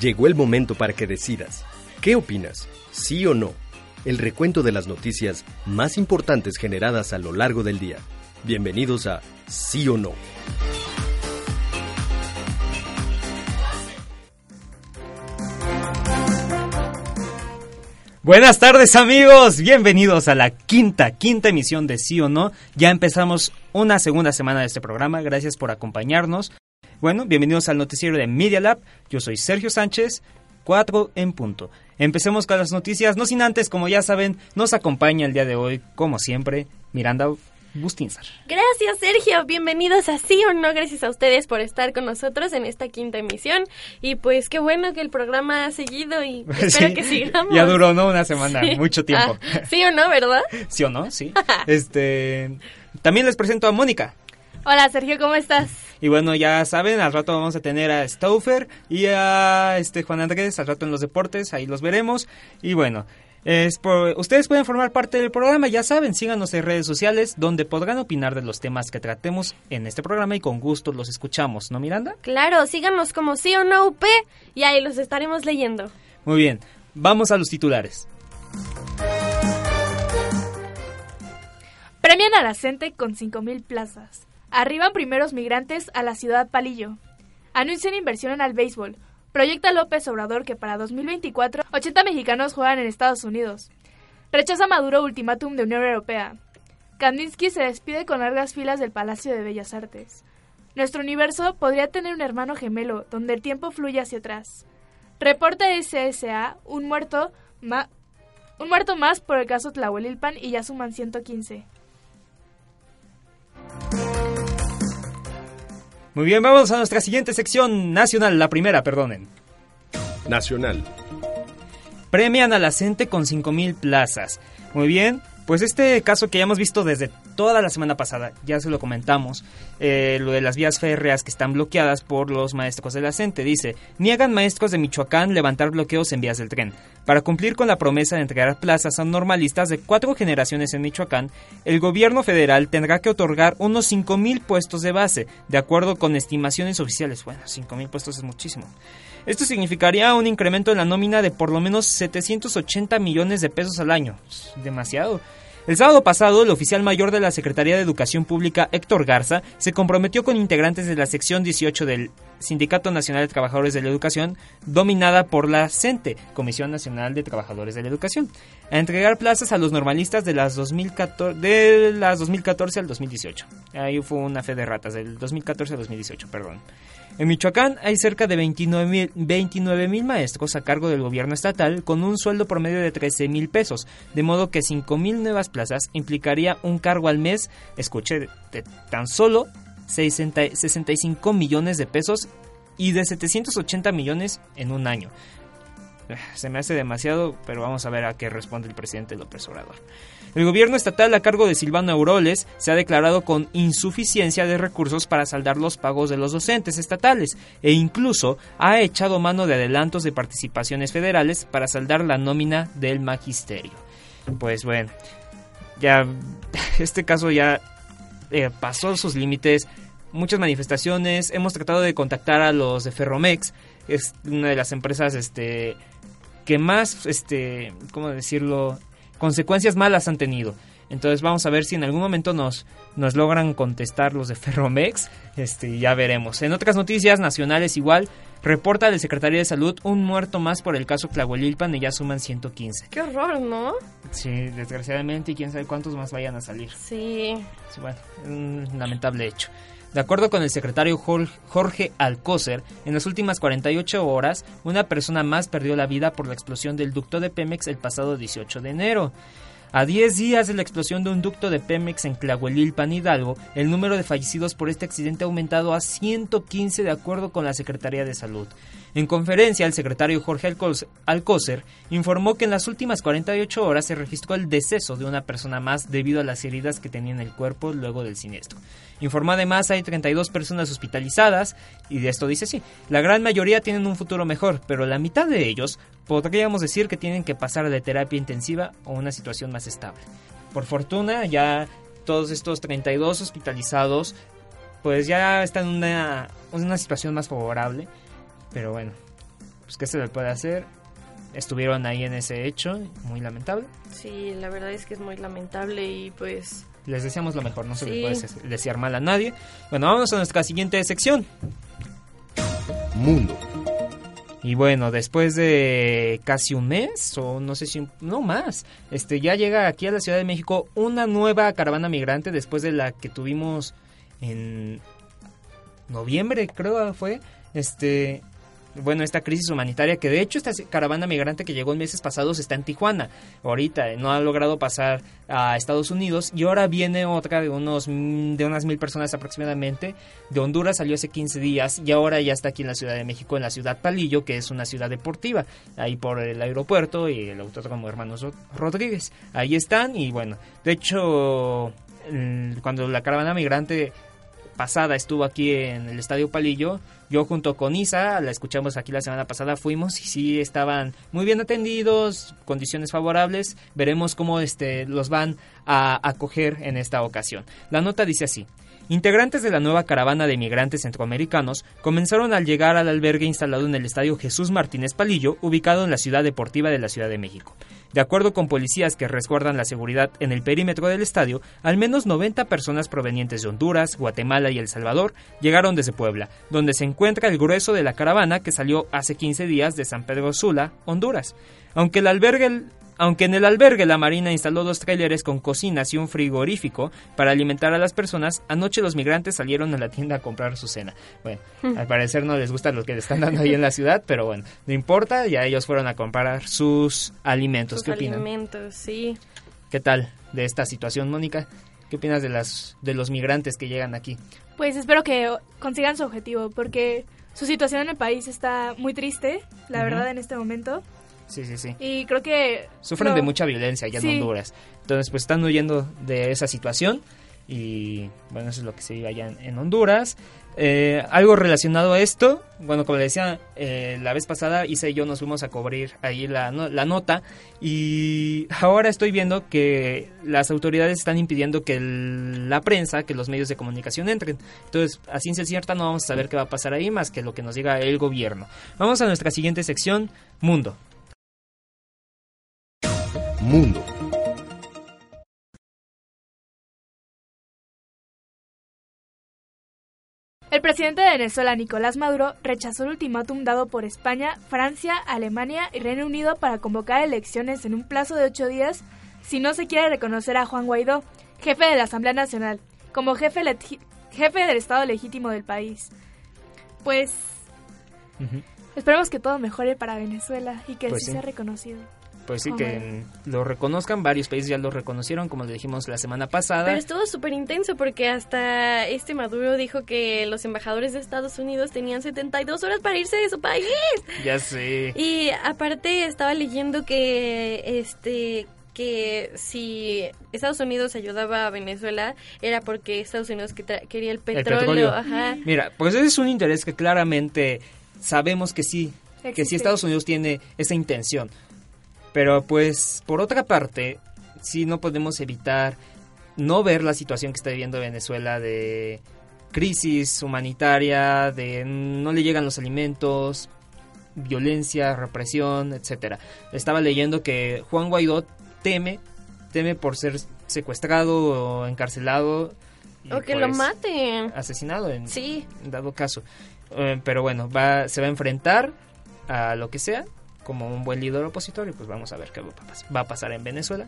Llegó el momento para que decidas. ¿Qué opinas? ¿Sí o no? El recuento de las noticias más importantes generadas a lo largo del día. Bienvenidos a Sí o No. Buenas tardes amigos, bienvenidos a la quinta, quinta emisión de Sí o No. Ya empezamos una segunda semana de este programa, gracias por acompañarnos. Bueno, bienvenidos al noticiero de Media Lab, yo soy Sergio Sánchez, 4 en punto. Empecemos con las noticias, no sin antes, como ya saben, nos acompaña el día de hoy, como siempre, Miranda Bustinzar. Gracias, Sergio. Bienvenidos a Sí o No. Gracias a ustedes por estar con nosotros en esta quinta emisión. Y pues qué bueno que el programa ha seguido y espero que sigamos. Ya duró, ¿no? Una semana, mucho tiempo. Ah, sí o no, ¿verdad? Sí o no, sí. este. También les presento a Mónica. Hola, Sergio, ¿cómo estás? Y bueno, ya saben, al rato vamos a tener a Stauffer y a este Juan Andrés, al rato en los deportes, ahí los veremos. Y bueno, es por, ustedes pueden formar parte del programa, ya saben, síganos en redes sociales donde podrán opinar de los temas que tratemos en este programa y con gusto los escuchamos, ¿no, Miranda? Claro, síganos como sí o no UP y ahí los estaremos leyendo. Muy bien, vamos a los titulares. Premian a la CENTE con 5.000 plazas. Arriban primeros migrantes a la ciudad Palillo. Anuncian inversión al béisbol. Proyecta López Obrador que para 2024 80 mexicanos juegan en Estados Unidos. Rechaza Maduro ultimátum de Unión Europea. Kandinsky se despide con largas filas del Palacio de Bellas Artes. Nuestro universo podría tener un hermano gemelo donde el tiempo fluye hacia atrás. Reporta SSA un muerto, un muerto más por el caso Tlahuelilpan y ya suman 115. Muy bien, vamos a nuestra siguiente sección nacional, la primera, perdonen. Nacional. Premian a la CENTE con 5.000 plazas. Muy bien, pues este caso que ya hemos visto desde toda la semana pasada, ya se lo comentamos, eh, lo de las vías férreas que están bloqueadas por los maestros de la. Dice, niegan maestros de Michoacán levantar bloqueos en vías del tren. Para cumplir con la promesa de entregar plazas a normalistas de cuatro generaciones en Michoacán, el gobierno federal tendrá que otorgar unos 5.000 puestos de base, de acuerdo con estimaciones oficiales. Bueno, 5.000 puestos es muchísimo. Esto significaría un incremento en la nómina de por lo menos 780 millones de pesos al año. Demasiado. El sábado pasado, el oficial mayor de la Secretaría de Educación Pública, Héctor Garza, se comprometió con integrantes de la sección 18 del Sindicato Nacional de Trabajadores de la Educación, dominada por la CENTE, Comisión Nacional de Trabajadores de la Educación, a entregar plazas a los normalistas de las 2014, de las 2014 al 2018. Ahí fue una fe de ratas, del 2014 al 2018, perdón. En Michoacán hay cerca de 29 mil maestros a cargo del gobierno estatal con un sueldo promedio de 13 mil pesos, de modo que 5 mil nuevas plazas implicaría un cargo al mes, escuche, de tan solo 60, 65 millones de pesos y de 780 millones en un año. Se me hace demasiado, pero vamos a ver a qué responde el presidente López Obrador. El gobierno estatal a cargo de Silvano Auroles se ha declarado con insuficiencia de recursos para saldar los pagos de los docentes estatales e incluso ha echado mano de adelantos de participaciones federales para saldar la nómina del magisterio. Pues bueno, ya este caso ya eh, pasó sus límites, muchas manifestaciones, hemos tratado de contactar a los de Ferromex, es una de las empresas este que más este, ¿cómo decirlo? Consecuencias malas han tenido. Entonces vamos a ver si en algún momento nos, nos logran contestar los de Ferromex. Este, ya veremos. En otras noticias nacionales igual, reporta el Secretaría de Salud un muerto más por el caso Tlahuelilpan y ya suman 115. Qué horror, ¿no? Sí, desgraciadamente y quién sabe cuántos más vayan a salir. Sí. bueno, un lamentable hecho. De acuerdo con el secretario Jorge Alcócer, en las últimas 48 horas, una persona más perdió la vida por la explosión del ducto de Pemex el pasado 18 de enero. A 10 días de la explosión de un ducto de Pemex en Clahuelilpan, Hidalgo, el número de fallecidos por este accidente ha aumentado a 115 de acuerdo con la Secretaría de Salud. En conferencia, el secretario Jorge Alcócer informó que en las últimas 48 horas se registró el deceso de una persona más debido a las heridas que tenía en el cuerpo luego del siniestro. Informó además hay 32 personas hospitalizadas y de esto dice sí, la gran mayoría tienen un futuro mejor, pero la mitad de ellos podríamos decir que tienen que pasar de terapia intensiva o una situación más estable. Por fortuna ya todos estos 32 hospitalizados pues ya están en una, una situación más favorable, pero bueno, pues qué se le puede hacer. Estuvieron ahí en ese hecho, muy lamentable. Sí, la verdad es que es muy lamentable y pues les deseamos lo mejor, no se le puede desear mal a nadie. Bueno, vamos a nuestra siguiente sección. Mundo. Y bueno, después de casi un mes, o no sé si, no más, este, ya llega aquí a la Ciudad de México una nueva caravana migrante después de la que tuvimos en noviembre, creo fue, este, bueno, esta crisis humanitaria, que de hecho esta caravana migrante que llegó en meses pasados está en Tijuana, ahorita no ha logrado pasar a Estados Unidos y ahora viene otra de unos de unas mil personas aproximadamente, de Honduras salió hace 15 días y ahora ya está aquí en la Ciudad de México, en la ciudad Palillo, que es una ciudad deportiva, ahí por el aeropuerto y el autódromo Hermanos Rodríguez, ahí están y bueno, de hecho cuando la caravana migrante pasada estuvo aquí en el Estadio Palillo. Yo junto con Isa, la escuchamos aquí la semana pasada, fuimos y sí estaban muy bien atendidos, condiciones favorables. Veremos cómo este, los van a acoger en esta ocasión. La nota dice así. Integrantes de la nueva caravana de migrantes centroamericanos comenzaron al llegar al albergue instalado en el Estadio Jesús Martínez Palillo, ubicado en la ciudad deportiva de la Ciudad de México. De acuerdo con policías que resguardan la seguridad en el perímetro del estadio, al menos 90 personas provenientes de Honduras, Guatemala y El Salvador llegaron desde Puebla, donde se encuentra el grueso de la caravana que salió hace 15 días de San Pedro Sula, Honduras. Aunque el albergue aunque en el albergue la Marina instaló dos tráileres con cocinas y un frigorífico para alimentar a las personas, anoche los migrantes salieron a la tienda a comprar su cena. Bueno, hmm. al parecer no les gusta lo que le están dando ahí en la ciudad, pero bueno, no importa, ya ellos fueron a comprar sus alimentos. Sus ¿Qué opinan? alimentos, sí. ¿Qué tal de esta situación, Mónica? ¿Qué opinas de las de los migrantes que llegan aquí? Pues espero que consigan su objetivo, porque su situación en el país está muy triste, la verdad, en este momento. Sí, sí, sí. Y creo que... Sufren de mucha violencia allá en Honduras. Entonces, pues están huyendo de esa situación. Y bueno, eso es lo que se vive allá en, Honduras. Eh, algo relacionado a esto, bueno, como le decía eh, la vez pasada, Isa y yo nos fuimos a cubrir ahí la, la nota y ahora estoy viendo que las autoridades están impidiendo que la prensa, que los medios de comunicación entren. Entonces, a ciencia cierta no vamos a saber qué va a pasar ahí más que lo que nos diga el gobierno. Vamos a nuestra siguiente sección, Mundo. Mundo. El presidente de Venezuela, Nicolás Maduro, rechazó el ultimátum dado por España, Francia, Alemania y Reino Unido para convocar elecciones en un plazo de ocho días si no se quiere reconocer a Juan Guaidó, jefe de la Asamblea Nacional, como jefe, jefe del Estado legítimo del país. Pues esperemos que todo mejore para Venezuela y que pues sea reconocido pues sí, que lo reconozcan, varios países ya lo reconocieron, como le dijimos la semana pasada. Pero estuvo súper intenso porque hasta este Maduro dijo que los embajadores de Estados Unidos tenían 72 horas para irse de su país. Ya sé. Y aparte estaba leyendo que este que si Estados Unidos ayudaba a Venezuela era porque Estados Unidos quería el petróleo. Mira, pues ese es un interés que claramente sabemos que sí, que sí Estados Unidos tiene esa intención. Pero pues, por otra parte, sí no podemos evitar no ver la situación que está viviendo Venezuela de crisis humanitaria, de no le llegan los alimentos, violencia, represión, etcétera. Estaba leyendo que Juan Guaidó teme, teme por ser secuestrado o encarcelado. o que lo pues, maten. Asesinado en, dado caso. Eh, pero bueno, va, se va a enfrentar a lo que sea como un buen líder opositor y pues vamos a ver qué va a pasar en Venezuela.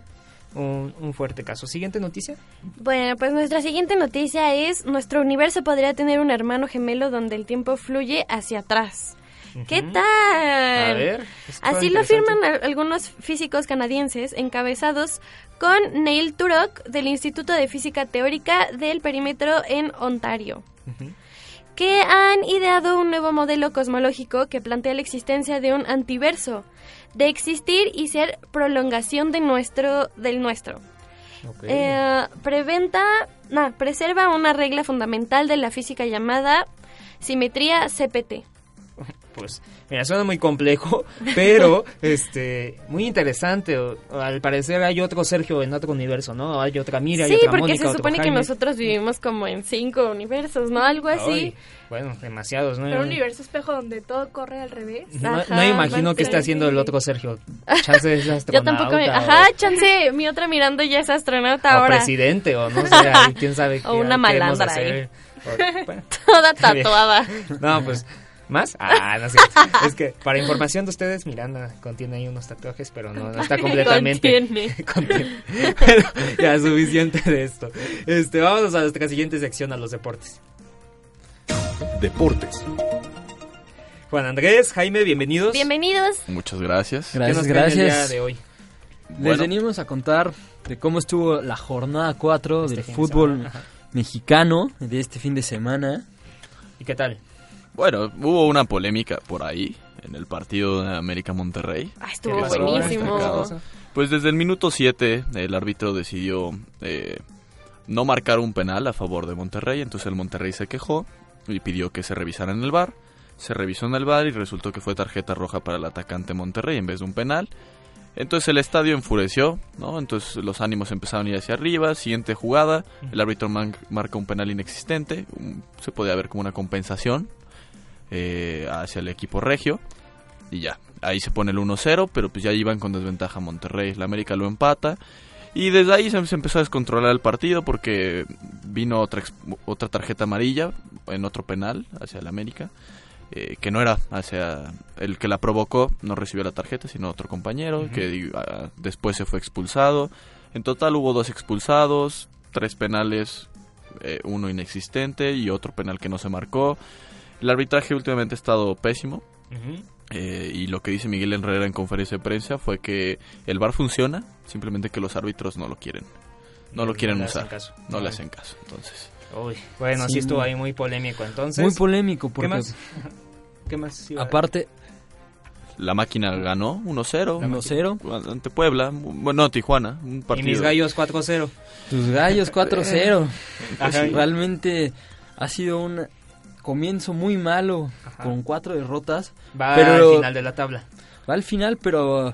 Un, fuerte caso. Siguiente noticia. Bueno, pues nuestra siguiente noticia es nuestro universo podría tener un hermano gemelo donde el tiempo fluye hacia atrás. ¿Qué tal? A ver, Así lo afirman algunos físicos canadienses encabezados con Neil Turok del Instituto de Física Teórica del Perímetro en Ontario. Que han ideado un nuevo modelo cosmológico que plantea la existencia de un antiverso, de existir y ser prolongación de nuestro, del nuestro. Eh, preventa, no, preserva una regla fundamental de la física llamada simetría CPT. Pues, mira, suena muy complejo, pero este muy interesante. al parecer hay otro Sergio en otro universo, ¿no? Hay otra Mira, sí, hay otra porque se supone que nosotros vivimos como en cinco universos, ¿no? Algo así. bueno, demasiados, ¿no? Pero un universo espejo donde todo corre al revés. No, no imagino qué está haciendo el otro Sergio. Chance es astronauta. Yo tampoco. Ajá, chance, mi otra mirando ya es astronauta o ahora. presidente, o no sé, quién sabe. o una malandra ahí. Toda tatuada. no, pues ¿Más? Ah, no sé. es que para información de ustedes, Miranda contiene ahí unos tatuajes, pero no, está completamente. contiene. contiene. Pero ya, suficiente de esto. Este, vámonos a nuestra siguiente sección, a los deportes. Deportes. Juan Andrés, Jaime, bienvenidos. Bienvenidos. Muchas gracias. Gracias, gracias. día de hoy? Les venimos a contar de cómo estuvo la jornada 4 del fútbol mexicano de este fin de semana. ¿Y qué tal? Bueno, hubo una polémica por ahí en el partido de América Monterrey. Ah, estuvo buenísimo. Pues desde el minuto 7 el árbitro decidió eh, no marcar un penal a favor de Monterrey, entonces el Monterrey se quejó y pidió que se revisara en el bar. Se revisó en el bar y resultó que fue tarjeta roja para el atacante Monterrey en vez de un penal. Entonces el estadio enfureció, ¿no? Entonces los ánimos empezaron a ir hacia arriba. Siguiente jugada, el árbitro marca un penal inexistente. Se podía ver como una compensación eh, hacia el equipo regio. Y ya, ahí se pone el 1-0, pero pues ya iban con desventaja Monterrey. La América lo empata. Y desde ahí se, empezó a descontrolar el partido porque vino otra, otra tarjeta amarilla en otro penal hacia el América. Eh, que no era hacia el que la provocó, no recibió la tarjeta, sino otro compañero, que ah, después se fue expulsado. En total hubo dos expulsados, tres penales, eh, uno inexistente y otro penal que no se marcó. El arbitraje últimamente ha estado pésimo. Eh, y lo que dice Miguel Herrera en conferencia de prensa fue que el VAR funciona, simplemente que los árbitros no lo quieren. No lo quieren usar. No le hacen caso. Entonces. bueno, sí, estuvo ahí muy polémico entonces. Muy polémico porque... ¿Qué más? ¿Qué más aparte... La máquina ganó 1-0. 1-0. Ante Puebla. Bueno, Tijuana. Un partido. Y mis gallos 4-0. Tus gallos 4-0. Realmente ha sido un comienzo muy malo con cuatro derrotas. Va al final de la tabla. Va al final, pero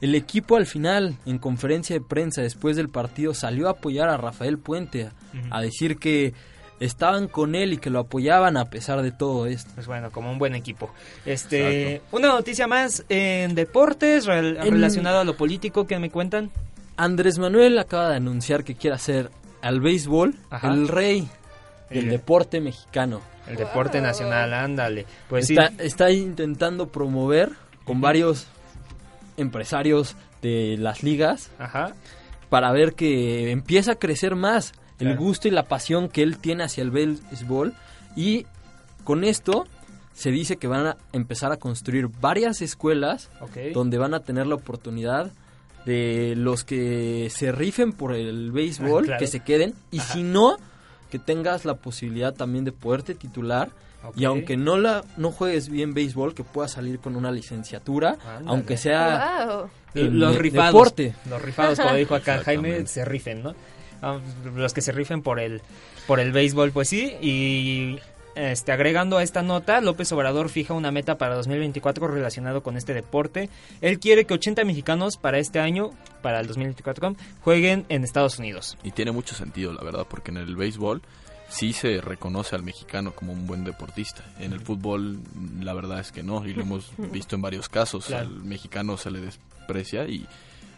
el equipo al final, en conferencia de prensa después del partido, salió a apoyar a Rafael Puente, a decir que estaban con él y que lo apoyaban a pesar de todo esto. Pues bueno, como un buen equipo. Este, una noticia más en deportes relacionada a lo político que me cuentan. Andrés Manuel acaba de anunciar que quiere hacer al béisbol el rey del deporte mexicano. El deporte nacional, ándale. Pues está, está intentando promover con varios empresarios de las ligas para ver que empieza a crecer más el gusto y la pasión que él tiene hacia el béisbol. Y con esto se dice que van a empezar a construir varias escuelas donde van a tener la oportunidad de los que se rifen por el béisbol que se queden. Y si no que tengas la posibilidad también de poderte titular y aunque no la no juegues bien béisbol que puedas salir con una licenciatura aunque sea los rifados. deporte. los rifados como dijo acá Jaime se rifen no ah, los que se rifen por el por el béisbol pues sí y este, agregando a esta nota, López Obrador fija una meta para 2024 relacionado con este deporte. Él quiere que 80 mexicanos para este año, para el 2024, jueguen en Estados Unidos. Y tiene mucho sentido, la verdad, porque en el béisbol sí se reconoce al mexicano como un buen deportista. En el fútbol, la verdad es que no, y lo hemos visto en varios casos. Al mexicano se le desprecia y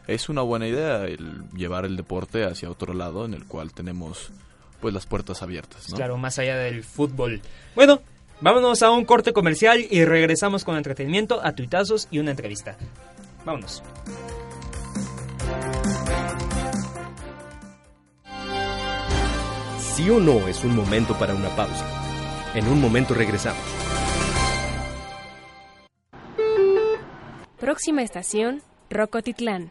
es una buena idea el llevar el deporte hacia otro lado en el cual tenemos pues las puertas abiertas. ¿no? Claro, más allá del fútbol. Bueno, vámonos a un corte comercial y regresamos con entretenimiento, a tuitazos y una entrevista. Vámonos. Sí o no es un momento para una pausa. En un momento regresamos. Próxima estación, Rocotitlán.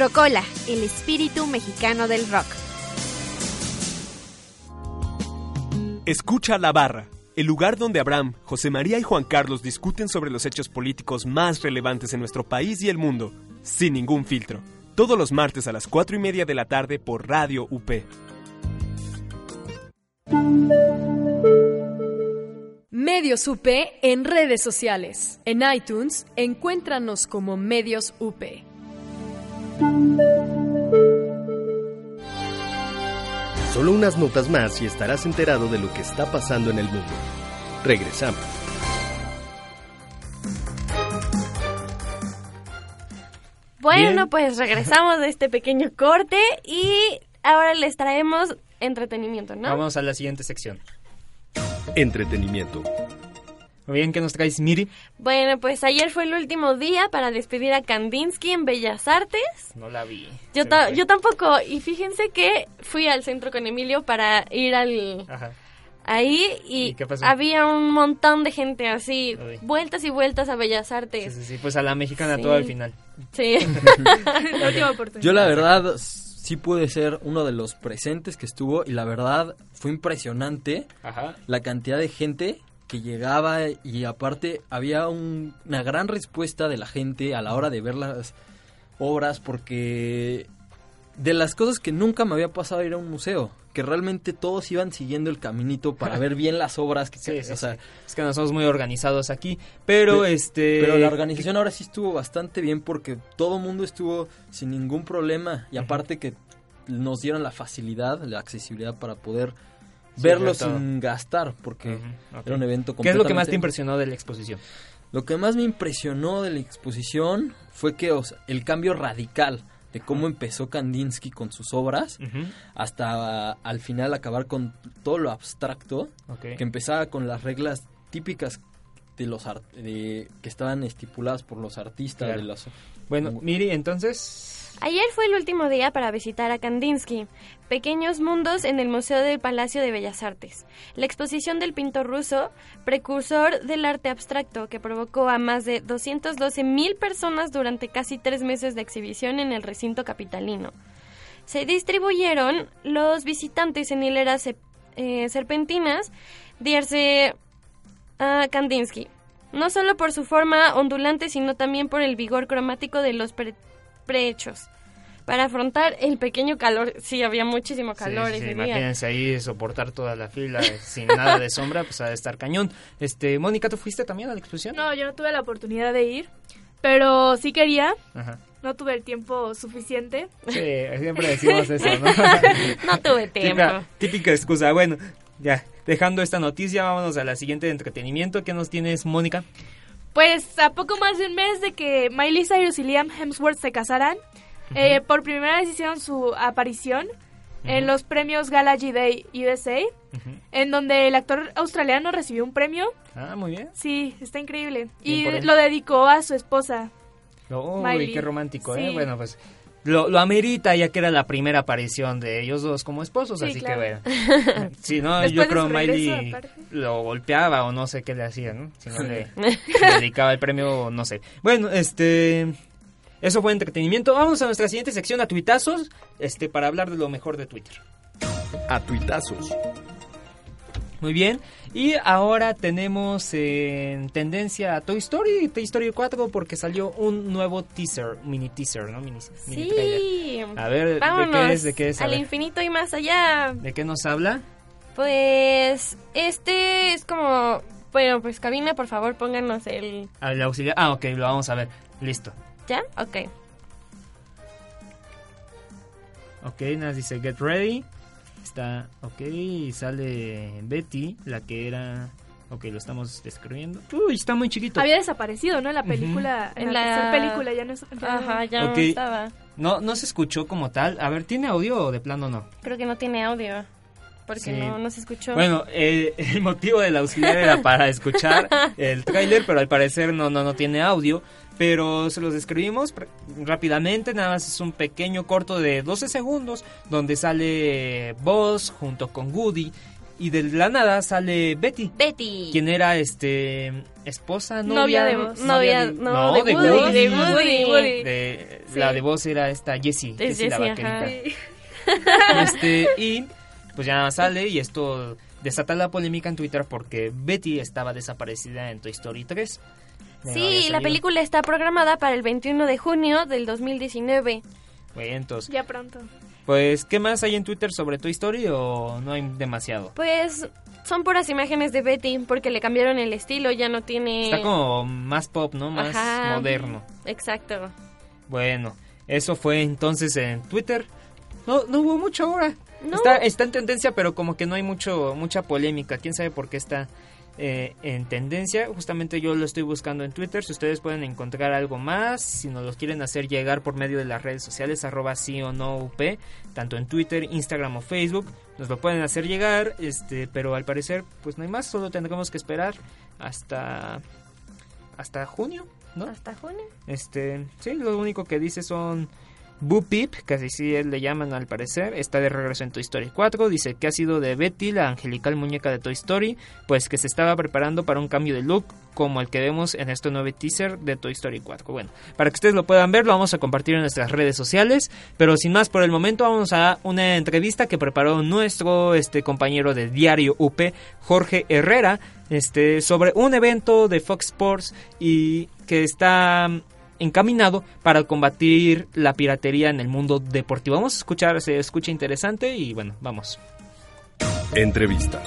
Rocola, el espíritu mexicano del rock. Escucha la barra, el lugar donde Abraham, José María y Juan Carlos discuten sobre los hechos políticos más relevantes en nuestro país y el mundo, sin ningún filtro. Todos los martes a las 4 y media de la tarde por Radio UP. Medios UP en redes sociales. En iTunes, encuéntranos como Medios UP. Solo unas notas más y estarás enterado de lo que está pasando en el mundo. Regresamos. Bueno, pues regresamos de este pequeño corte y ahora les traemos entretenimiento, ¿no? Vamos a la siguiente sección. Entretenimiento. Muy bien, ¿qué nos traes, Miri? Bueno, pues ayer fue el último día para despedir a Kandinsky en Bellas Artes. No la vi. Yo, yo tampoco. Y fíjense que fui al centro con Emilio para ir al... Ajá. Ahí y, había un montón de gente así, vueltas y vueltas a Bellas Artes. Sí, sí, sí, pues a la mexicana todo al final. Sí. la última oportunidad. Yo la verdad sí pude ser uno de los presentes que estuvo y la verdad fue impresionante la cantidad de gente que llegaba y aparte había una gran respuesta de la gente a la hora de ver las obras porque de las cosas que nunca me había pasado ir a un museo que realmente todos iban siguiendo el caminito para ver bien las obras que sí, o sea, es que no somos muy organizados aquí pero, este pero la organización ahora sí estuvo bastante bien porque todo el mundo estuvo sin ningún problema y aparte que nos dieron la facilidad la accesibilidad para poder verlo sin gastar porque era un evento ¿Qué es lo que más te impresionó de la exposición? Lo que más me impresionó de la exposición fue que el cambio radical de cómo empezó Kandinsky con sus obras hasta al final acabar con todo lo abstracto que empezaba con las reglas típicas de los de, que estaban estipuladas por los artistas de los bueno Miri entonces Ayer fue el último día para visitar a Kandinsky, Pequeños Mundos en el Museo del Palacio de Bellas Artes. La exposición del pintor ruso, precursor del arte abstracto, que provocó a más de 212 mil personas durante casi tres meses de exhibición en el recinto capitalino. Se distribuyeron los visitantes en hileras eh, serpentinas de a Kandinsky, no solo por su forma ondulante, sino también por el vigor cromático de los prehechos para afrontar el pequeño calor. Sí, había muchísimo calor ese Imagínense ahí soportar toda la fila sin nada de sombra, pues ha de estar cañón. Este, Mónica, ¿tú fuiste también a la exposición? No, yo no tuve la oportunidad de ir, pero sí quería. No tuve el tiempo suficiente. Sí, siempre decimos eso, ¿no? no tuve tiempo. típica excusa. Bueno, ya, dejando esta noticia, vámonos a la siguiente de entretenimiento. ¿Qué nos tienes, Mónica? Pues a poco más de un mes de que Miley Cyrus y Liam Hemsworth se casaran, eh, por primera vez hicieron su aparición en los premios Galaxy Day USA, en donde el actor australiano recibió un premio. Ah, muy bien. Sí, está increíble. y lo dedicó a su esposa. Uy, qué romántico, ¿eh? Bueno, pues lo, lo, amerita ya que era la primera aparición de ellos dos como esposos, así que bueno. Si no, yo creo Miley lo golpeaba o no sé qué le hacía, ¿no? Si no le, dedicaba el premio, no sé. Bueno, este... Eso fue entretenimiento. Vamos a nuestra siguiente sección, a tuitazos, este, para hablar de lo mejor de Twitter. A tuitazos. Muy bien. Y ahora tenemos en tendencia a Toy Story, Toy Story 4, porque salió un nuevo teaser, mini teaser, ¿no? Mini, sí. A ver, ¿de qué es? ¿De qué es? al infinito y más allá. ¿De qué nos habla? Pues este es como... Bueno, pues cabina, por favor, pónganos el... El auxiliar. Ah, ok, lo vamos a ver. Listo. ¿Ya? Ok. Ok, nos dice get ready. Está, ok, y sale Betty, la que era... Ok, lo estamos describiendo. Uy, está muy chiquito. Había desaparecido, ¿no? La película, en la, película ya no, Ajá, ya no estaba. No, no se escuchó como tal. A ver, ¿tiene audio o de plano no? Creo que no tiene audio. porque no, no, se escuchó. Bueno, eh, el motivo del auxiliar era para escuchar el tráiler, pero al parecer no, no, no tiene audio. Pero se los describimos rápidamente, nada más es un pequeño corto de 12 segundos donde sale Buzz junto con Woody y de la nada sale Betty. Betty. Quien era este esposa, novia, de Buzz. Novia, no, de, Woody, de Woody. La de Buzz era esta Jessie, Jessie, la vaquerita. Este, y pues ya sale y esto desata la polémica en Twitter porque Betty estaba desaparecida en Toy Story 3. Sí, la película está programada para el 21 de junio del 2019. Bueno, entonces... Ya pronto. Pues, ¿qué más hay en Twitter sobre Toy Story o no hay demasiado? Pues son puras imágenes de Betty porque le cambiaron el estilo, ya no tiene... Está como más pop, ¿no? Más moderno. Exacto. Bueno, eso fue entonces en Twitter. No, no hubo mucho ahora. Está, está en tendencia, pero como que no hay mucho mucha polémica. ¿Quién sabe por qué está eh, en tendencia. Justamente yo lo estoy buscando en Twitter. Si ustedes pueden encontrar algo más, si nos lo quieren hacer llegar por medio de las redes sociales, arroba sí o no UP, tanto en Twitter, Instagram o Facebook, nos lo pueden hacer llegar. Este, pero al parecer, pues no hay más. Solo tendremos que esperar hasta hasta junio, ¿no? Hasta junio. Este, sí, lo único que dice son Boo Peep, que así le llaman al parecer, está de regreso en Toy Story 4. Dice que ha sido de Betty, la angelical muñeca de Toy Story, pues que se estaba preparando para un cambio de look como el que vemos en este nuevo teaser de Toy Story 4. Bueno, para que ustedes lo puedan ver, lo vamos a compartir en nuestras redes sociales. Pero sin más por el momento, vamos a una entrevista que preparó nuestro este, compañero de Diario UP, Jorge Herrera, este, sobre un evento de Fox Sports y que está encaminado para combatir la piratería en el mundo deportivo. Vamos a escuchar, se escucha interesante y bueno, vamos. Entrevista.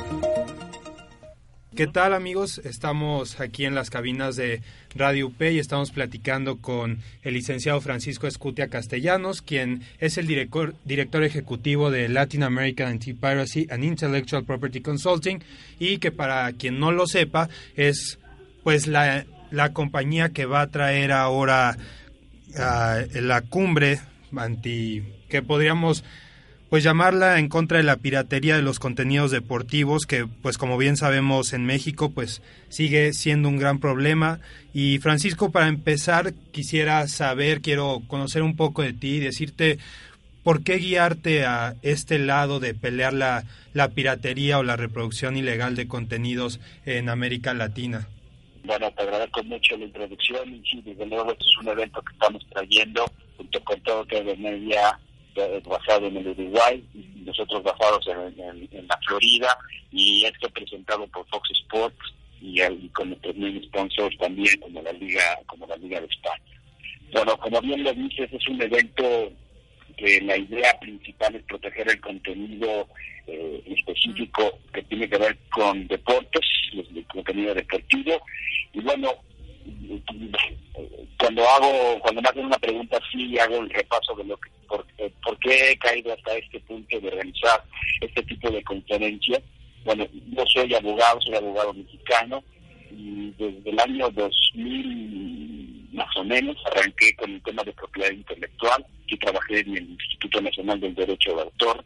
¿Qué tal amigos? Estamos aquí en las cabinas de Radio UP y estamos platicando con el licenciado Francisco Escutia Castellanos, quien es el director, director ejecutivo de Latin American Anti-Piracy and Intellectual Property Consulting y que para quien no lo sepa es pues la la compañía que va a traer ahora uh, la cumbre anti que podríamos pues llamarla en contra de la piratería de los contenidos deportivos que pues como bien sabemos en México pues sigue siendo un gran problema y Francisco para empezar quisiera saber quiero conocer un poco de ti y decirte por qué guiarte a este lado de pelear la, la piratería o la reproducción ilegal de contenidos en América Latina. Bueno, te agradezco mucho la introducción y sí, desde luego este es un evento que estamos trayendo junto con todo que de media eh, basado en el Uruguay nosotros basados en, la Florida y esto presentado por Fox Sports y, con nuestros mismos sponsors también como la liga como la liga de España. Bueno, como bien lo dices, es un evento que la idea principal es proteger el contenido eh, específico que tiene que ver con deportes, el contenido deportivo. Y bueno, cuando hago, cuando me hacen una pregunta así, hago el repaso de lo que, por, eh, por qué he caído hasta este punto de organizar este tipo de conferencias. Bueno, yo soy abogado, soy abogado mexicano, y desde el año 2000 más o menos arranqué con el tema de propiedad intelectual trabajé en el Instituto Nacional del Derecho de Autor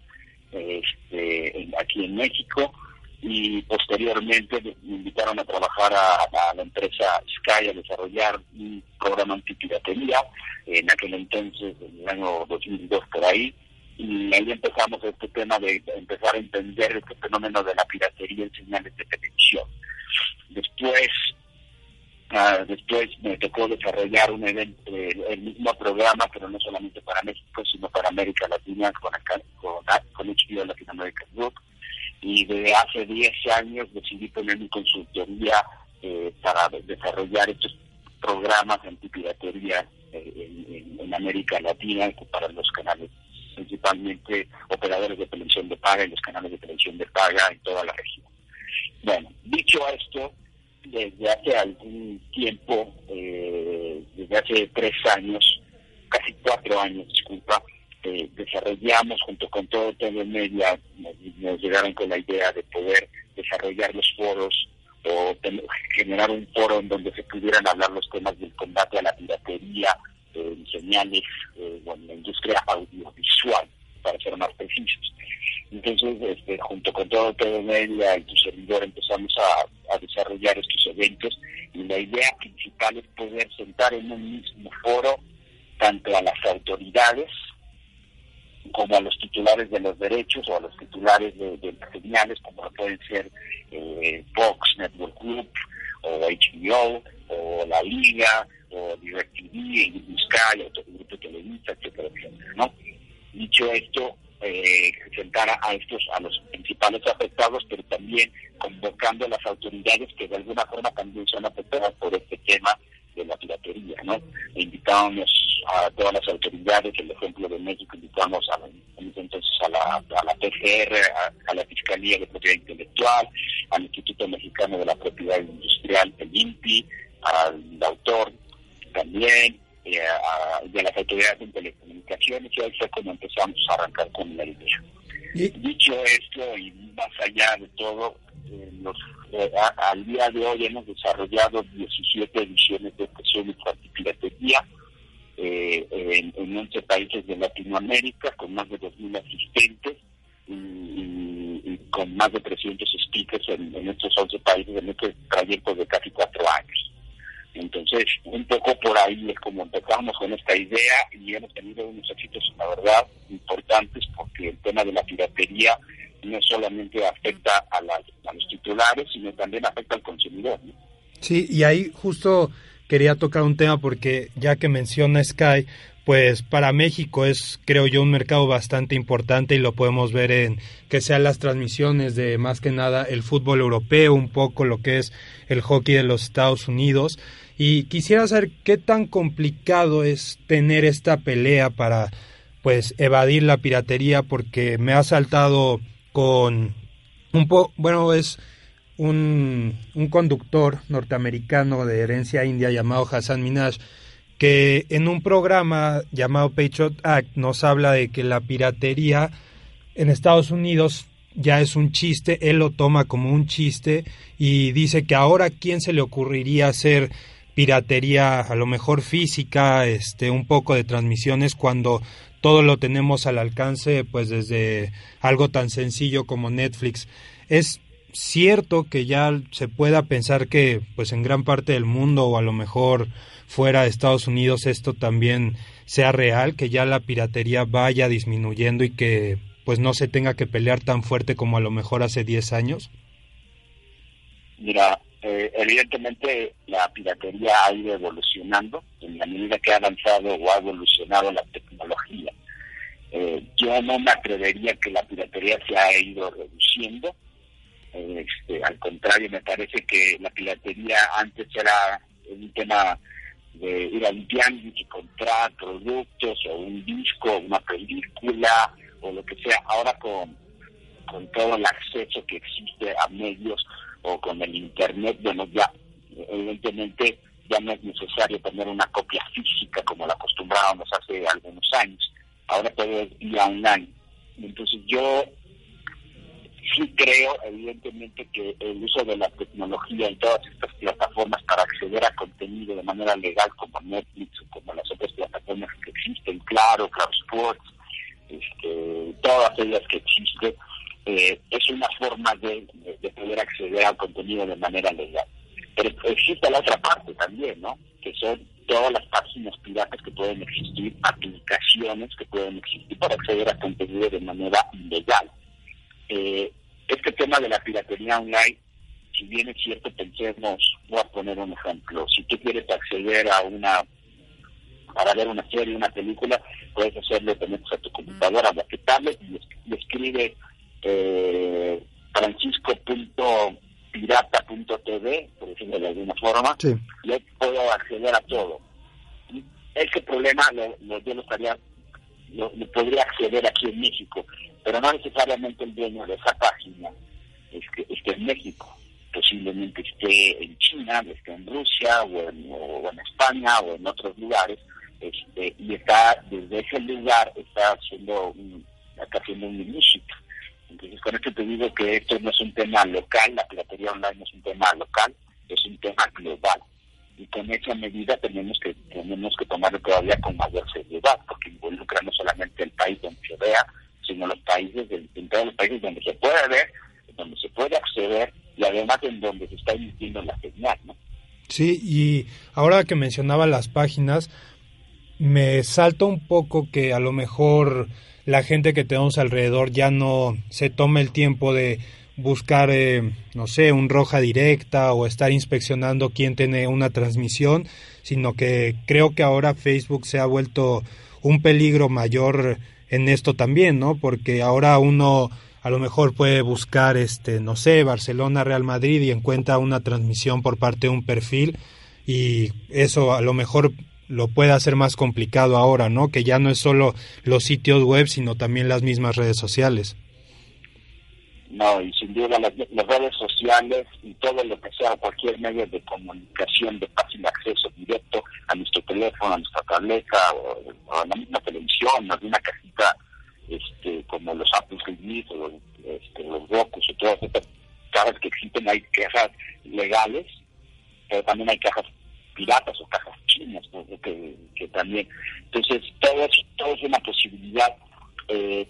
este, aquí en México y posteriormente me invitaron a trabajar a, la empresa Sky a desarrollar un programa antipiratería en aquel entonces, en el año 2002 por ahí, y ahí empezamos este tema de empezar a entender este fenómeno de la piratería en señales de televisión. Después, uh, después me tocó desarrollar un evento, el, mismo programa, pero no solamente para México, sino para América Latina con, con, con HBO Latin American Group. Y desde hace 10 años decidí poner mi consultoría eh, para desarrollar estos programas antipiratería eh, en, en América Latina para los canales principalmente operadores de televisión de paga y los canales de televisión de paga en toda la región. Bueno, dicho esto, desde hace algún tiempo, eh, desde hace tres años, casi cuatro años, disculpa, eh, desarrollamos junto con todo TV Media, nos, llegaron con la idea de poder desarrollar los foros o generar un foro en donde se pudieran hablar los temas del combate a la piratería, en señales, eh, en la industria audiovisual, para ser más precisos. Entonces, este, junto con todo todo media y tu servidor empezamos a, a, desarrollar eventos y la idea principal es poder sentar en un mismo foro tanto a las autoridades como a los titulares de los derechos o a los titulares de, de las señales, como pueden ser eh, Fox Network Group o HBO o la Liga o DirecTV, Sky, Autogrupo Televisa, etcétera, etcétera, ¿no? Dicho esto, eh, sentar a estos, a los principales afectados, pero también convocando a las autoridades que de alguna forma también son afectadas por este tema de la piratería, ¿no? Invitábamos a todas las autoridades, el ejemplo de México, invitamos a, entonces a la, a la PGR, a, la Fiscalía de Propiedad Intelectual, al Instituto Mexicano de la Propiedad Industrial, el INPI, al autor también, eh, a, de las autoridades de telecomunicaciones, y ahí fue como empezamos a arrancar con la idea. Dicho esto, y más allá de todo, al día de hoy hemos desarrollado 17 ediciones de expresión y piratería en, en 11 países de Latinoamérica, con más de 2.000 asistentes y, con más de 300 speakers en, estos 11 países en este trayecto de casi cuatro años. Entonces, un poco por ahí es como empezamos con esta idea y hemos tenido unos éxitos, la verdad, importantes porque el tema de la piratería no solamente afecta a, a los titulares, sino también afecta al consumidor. Sí, y ahí justo quería tocar un tema porque ya que menciona Sky, pues para México es, creo yo, un mercado bastante importante y lo podemos ver en que sean las transmisiones de más que nada el fútbol europeo, un poco lo que es el hockey de los Estados Unidos. Y quisiera saber qué tan complicado es tener esta pelea para pues evadir la piratería porque me ha saltado con un poco, bueno, es un, un, conductor norteamericano de herencia india llamado Hassan Minaj, que en un programa llamado Patriot Act nos habla de que la piratería en Estados Unidos ya es un chiste, él lo toma como un chiste y dice que ahora quién se le ocurriría hacer piratería a lo mejor física, este un poco de transmisiones cuando todo lo tenemos al alcance pues desde algo tan sencillo como Netflix. Es cierto que ya se pueda pensar que pues en gran parte del mundo o a lo mejor fuera de Estados Unidos esto también sea real, que ya la piratería vaya disminuyendo y que pues no se tenga que pelear tan fuerte como a lo mejor hace 10 años? Mira, eh, evidentemente la piratería ha ido evolucionando en la medida que ha avanzado o ha evolucionado la tecnología. Eh, yo no me atrevería que la piratería se ha ido reduciendo. Este, al contrario, me parece que la piratería antes era un tema de ir a un y comprar productos o un disco, una película o lo que sea. Ahora con, con todo el acceso que existe a medios o con el internet, bueno, ya evidentemente ya no es necesario tener una copia física como la acostumbrábamos hace algunos años. Ahora todo es online. Entonces yo sí creo, evidentemente, que el uso de la tecnología en todas estas plataformas para acceder a contenido de manera legal, como Netflix o como las otras plataformas que existen, Claro, Claro Sports, este, todas ellas que existen, eh, es una forma de, poder acceder al contenido de manera legal. Pero existe la otra parte también, ¿no? Que son todas las páginas piratas que pueden existir, aplicaciones que pueden existir para acceder a contenido de manera ilegal. Eh, este tema de la piratería online, si bien es cierto, pensemos, voy a poner un ejemplo, si tú quieres acceder a una, para ver una serie, una película, puedes hacerlo, te metes a tu computadora, a tu tablet y, escribe eh, francisco.pirata.tv, por decirlo de alguna forma, y ahí puedo acceder a todo. Ese problema lo, yo lo estaría lo, podría acceder aquí en México, pero no necesariamente el dueño de esa página es que esté en México, posiblemente esté en China, esté en Rusia o en, o en España o en otros lugares, este, y está desde ese lugar está haciendo un, está haciendo un ilícito. Entonces con esto te digo que esto no es un tema local, la piratería online no es un tema local, es un tema global y con esa medida tenemos que tenemos que tomarlo todavía con mayor seriedad porque involucra no solamente el país donde se vea sino los países, en todos los países donde se puede ver, donde se puede acceder y además en donde se está emitiendo la señal, ¿no? Sí, y ahora que mencionaba las páginas, me salta un poco que a lo mejor la gente que tenemos alrededor ya no se tome el tiempo de buscar, eh, no sé, un roja directa o estar inspeccionando quién tiene una transmisión, sino que creo que ahora Facebook se ha vuelto un peligro mayor en esto también, ¿no? Porque ahora uno a lo mejor puede buscar, este, no sé, Barcelona, Real Madrid y encuentra una transmisión por parte de un perfil y eso a lo mejor lo puede hacer más complicado ahora, ¿no? Que ya no es solo los sitios web, sino también las mismas redes sociales. No, y sin duda las, redes sociales y todo lo que sea cualquier medio de comunicación de fácil acceso directo a nuestro teléfono, a nuestra tableta o, a la misma televisión, a una casita este, como los Apple TV los, este, los Roku o todas estas cajas que existen, hay cajas legales, pero también hay cajas piratas o cajas chinas, que, que también. Entonces, todo es, todo es una posibilidad. Eh,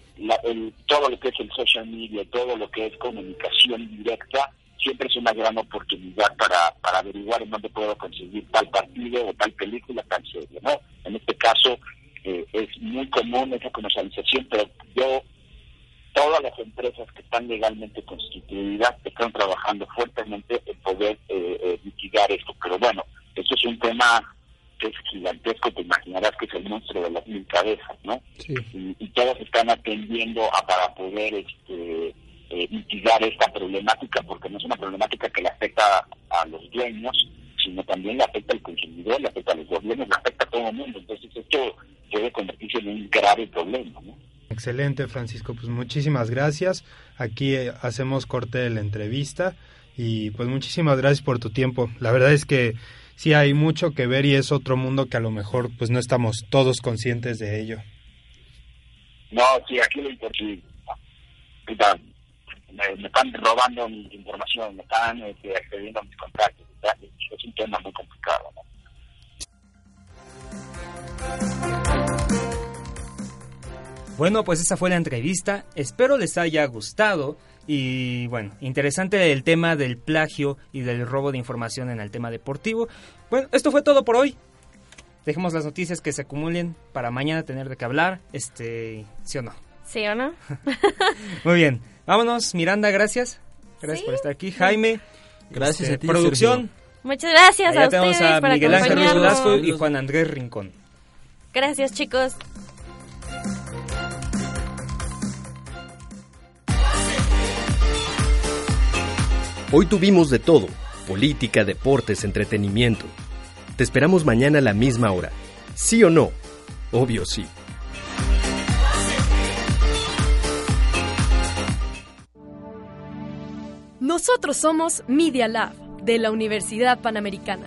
todo lo que es el social media, todo lo que es comunicación directa, siempre es una gran oportunidad para, averiguar en dónde puedo conseguir tal partido o tal película, tal serie, ¿no? En este caso, eh, es muy común esa comercialización, pero yo, todas las empresas que están legalmente constituidas están trabajando fuertemente en poder eh, mitigar esto. Pero bueno, eso es un tema que es gigantesco, te imaginarás que es el monstruo de las mil cabezas, ¿no? Y, todos están atendiendo a para poder este, eh, mitigar esta problemática, porque no es una problemática que le afecta a los dueños, sino también le afecta al consumidor, le afecta a los gobiernos, le afecta a todo el mundo. Entonces esto puede convertirse en un grave problema, ¿no? Excelente, Francisco. Pues muchísimas gracias. Aquí eh, hacemos corte de la entrevista y pues muchísimas gracias por tu tiempo. La verdad es que sí hay mucho que ver y es otro mundo que a lo mejor pues no estamos todos conscientes de ello. No, sí, aquí lo importante, me, me, están robando mi información, me están este, accediendo a mis contactos, es un tema muy complicado. Bueno, pues esa fue la entrevista. Espero les haya gustado. Y bueno, interesante el tema del plagio y del robo de información en el tema deportivo. Bueno, esto fue todo por hoy. Dejemos las noticias que se acumulen para mañana tener de qué hablar. Este, ¿sí o no? ¿Sí o no? Muy bien. Vámonos, Miranda, gracias. Gracias por estar aquí. Jaime, gracias este, a ti. Producción. Muchas gracias Allá a tenemos ustedes a Miguel Ángel. Velasco y Juan Andrés Rincón. Gracias, chicos. Hoy tuvimos de todo, política, deportes, entretenimiento. Te esperamos mañana a la misma hora. ¿Sí o no? Obvio sí. Nosotros somos Media Lab de la Universidad Panamericana.